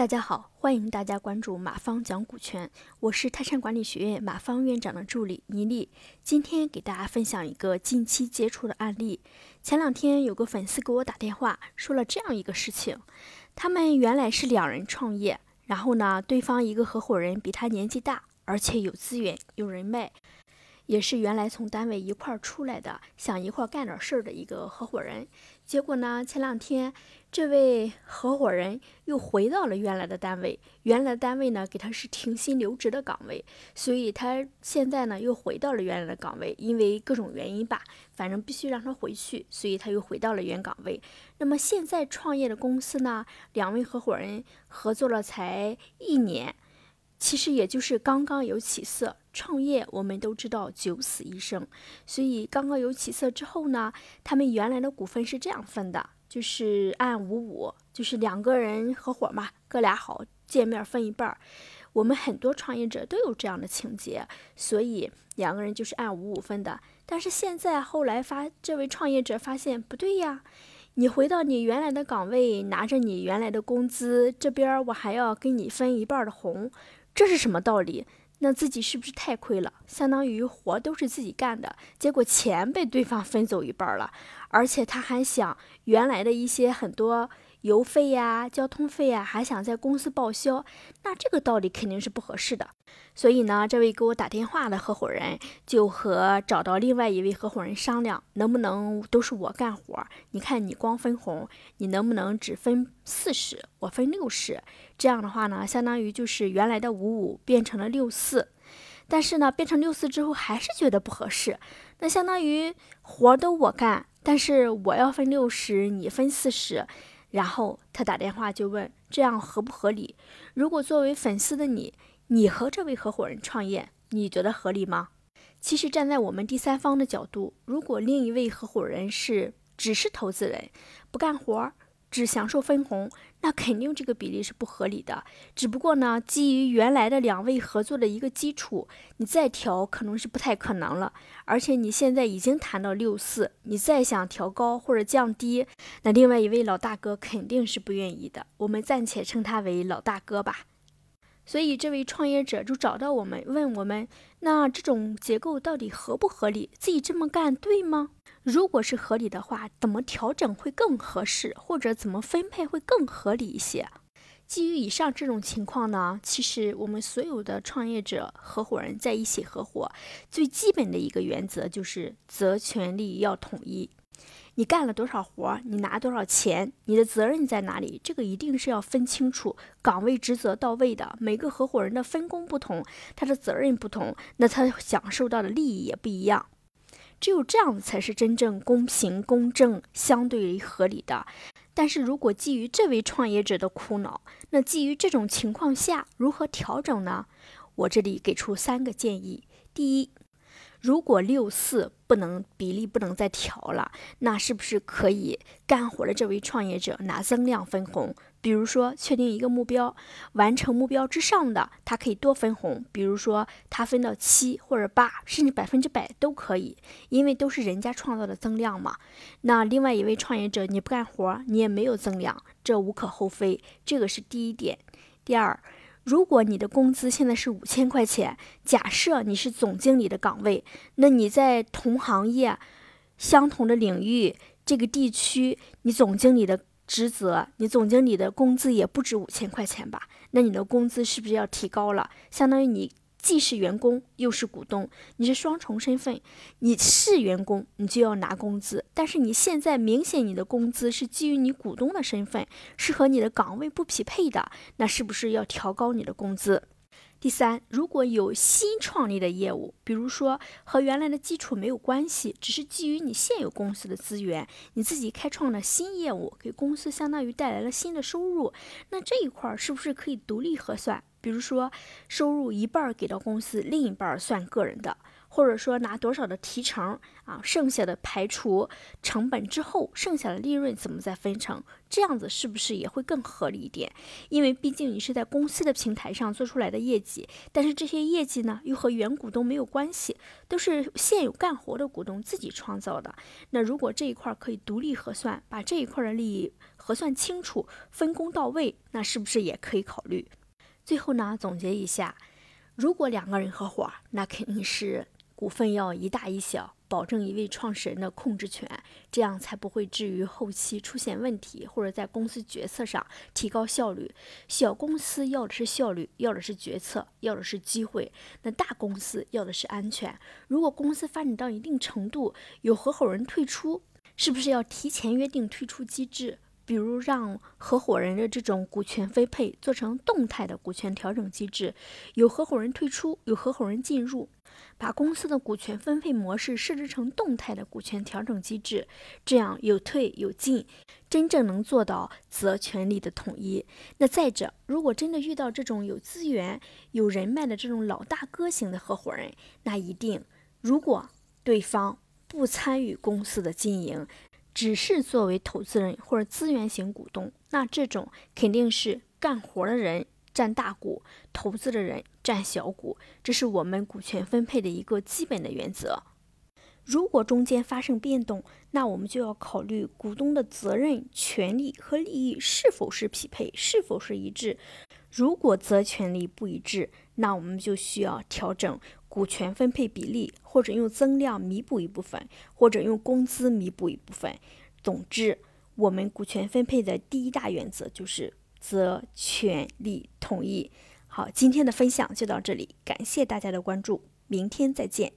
大家好，欢迎大家关注马方讲股权，我是泰山管理学院马方院长的助理倪丽。今天给大家分享一个近期接触的案例。前两天有个粉丝给我打电话，说了这样一个事情：他们原来是两人创业，然后呢，对方一个合伙人比他年纪大，而且有资源、有人脉。也是原来从单位一块儿出来的，想一块儿干点事儿的一个合伙人。结果呢，前两天这位合伙人又回到了原来的单位，原来的单位呢给他是停薪留职的岗位，所以他现在呢又回到了原来的岗位，因为各种原因吧，反正必须让他回去，所以他又回到了原岗位。那么现在创业的公司呢，两位合伙人合作了才一年。其实也就是刚刚有起色，创业我们都知道九死一生，所以刚刚有起色之后呢，他们原来的股份是这样分的，就是按五五，就是两个人合伙嘛，哥俩好见面分一半儿。我们很多创业者都有这样的情节，所以两个人就是按五五分的。但是现在后来发，这位创业者发现不对呀，你回到你原来的岗位，拿着你原来的工资，这边我还要跟你分一半的红。这是什么道理？那自己是不是太亏了？相当于活都是自己干的，结果钱被对方分走一半了，而且他还想原来的一些很多。油费呀，交通费呀，还想在公司报销，那这个道理肯定是不合适的。所以呢，这位给我打电话的合伙人就和找到另外一位合伙人商量，能不能都是我干活？你看你光分红，你能不能只分四十，我分六十？这样的话呢，相当于就是原来的五五变成了六四，但是呢，变成六四之后还是觉得不合适。那相当于活都我干，但是我要分六十，你分四十。然后他打电话就问：“这样合不合理？如果作为粉丝的你，你和这位合伙人创业，你觉得合理吗？”其实站在我们第三方的角度，如果另一位合伙人是只是投资人，不干活儿。只享受分红，那肯定这个比例是不合理的。只不过呢，基于原来的两位合作的一个基础，你再调可能是不太可能了。而且你现在已经谈到六四，你再想调高或者降低，那另外一位老大哥肯定是不愿意的。我们暂且称他为老大哥吧。所以这位创业者就找到我们，问我们：那这种结构到底合不合理？自己这么干对吗？如果是合理的话，怎么调整会更合适，或者怎么分配会更合理一些？基于以上这种情况呢，其实我们所有的创业者合伙人在一起合伙，最基本的一个原则就是责权利要统一。你干了多少活，你拿多少钱，你的责任在哪里？这个一定是要分清楚，岗位职责到位的。每个合伙人的分工不同，他的责任不同，那他享受到的利益也不一样。只有这样才是真正公平、公正、相对于合理的。但是如果基于这位创业者的苦恼，那基于这种情况下如何调整呢？我这里给出三个建议。第一，如果六四不能比例不能再调了，那是不是可以干活的这位创业者拿增量分红？比如说，确定一个目标，完成目标之上的，他可以多分红。比如说，他分到七或者八，甚至百分之百都可以，因为都是人家创造的增量嘛。那另外一位创业者，你不干活，你也没有增量，这无可厚非。这个是第一点。第二，如果你的工资现在是五千块钱，假设你是总经理的岗位，那你在同行业、相同的领域、这个地区，你总经理的。职责，你总经理的工资也不止五千块钱吧？那你的工资是不是要提高了？相当于你既是员工又是股东，你是双重身份。你是员工，你就要拿工资，但是你现在明显你的工资是基于你股东的身份，是和你的岗位不匹配的，那是不是要调高你的工资？第三，如果有新创立的业务，比如说和原来的基础没有关系，只是基于你现有公司的资源，你自己开创了新业务，给公司相当于带来了新的收入，那这一块儿是不是可以独立核算？比如说收入一半给到公司，另一半算个人的，或者说拿多少的提成啊，剩下的排除成本之后，剩下的利润怎么再分成？这样子是不是也会更合理一点？因为毕竟你是在公司的平台上做出来的业绩，但是这些业绩呢又和原股东没有关系，都是现有干活的股东自己创造的。那如果这一块可以独立核算，把这一块的利益核算清楚，分工到位，那是不是也可以考虑？最后呢，总结一下，如果两个人合伙，那肯定是股份要一大一小，保证一位创始人的控制权，这样才不会至于后期出现问题，或者在公司决策上提高效率。小公司要的是效率，要的是决策，要的是机会；那大公司要的是安全。如果公司发展到一定程度，有合伙人退出，是不是要提前约定退出机制？比如让合伙人的这种股权分配做成动态的股权调整机制，有合伙人退出，有合伙人进入，把公司的股权分配模式设置成动态的股权调整机制，这样有退有进，真正能做到责权利的统一。那再者，如果真的遇到这种有资源、有人脉的这种老大哥型的合伙人，那一定如果对方不参与公司的经营。只是作为投资人或者资源型股东，那这种肯定是干活的人占大股，投资的人占小股，这是我们股权分配的一个基本的原则。如果中间发生变动，那我们就要考虑股东的责任、权利和利益是否是匹配，是否是一致。如果责权利不一致，那我们就需要调整。股权分配比例，或者用增量弥补一部分，或者用工资弥补一部分。总之，我们股权分配的第一大原则就是责权利统一。好，今天的分享就到这里，感谢大家的关注，明天再见。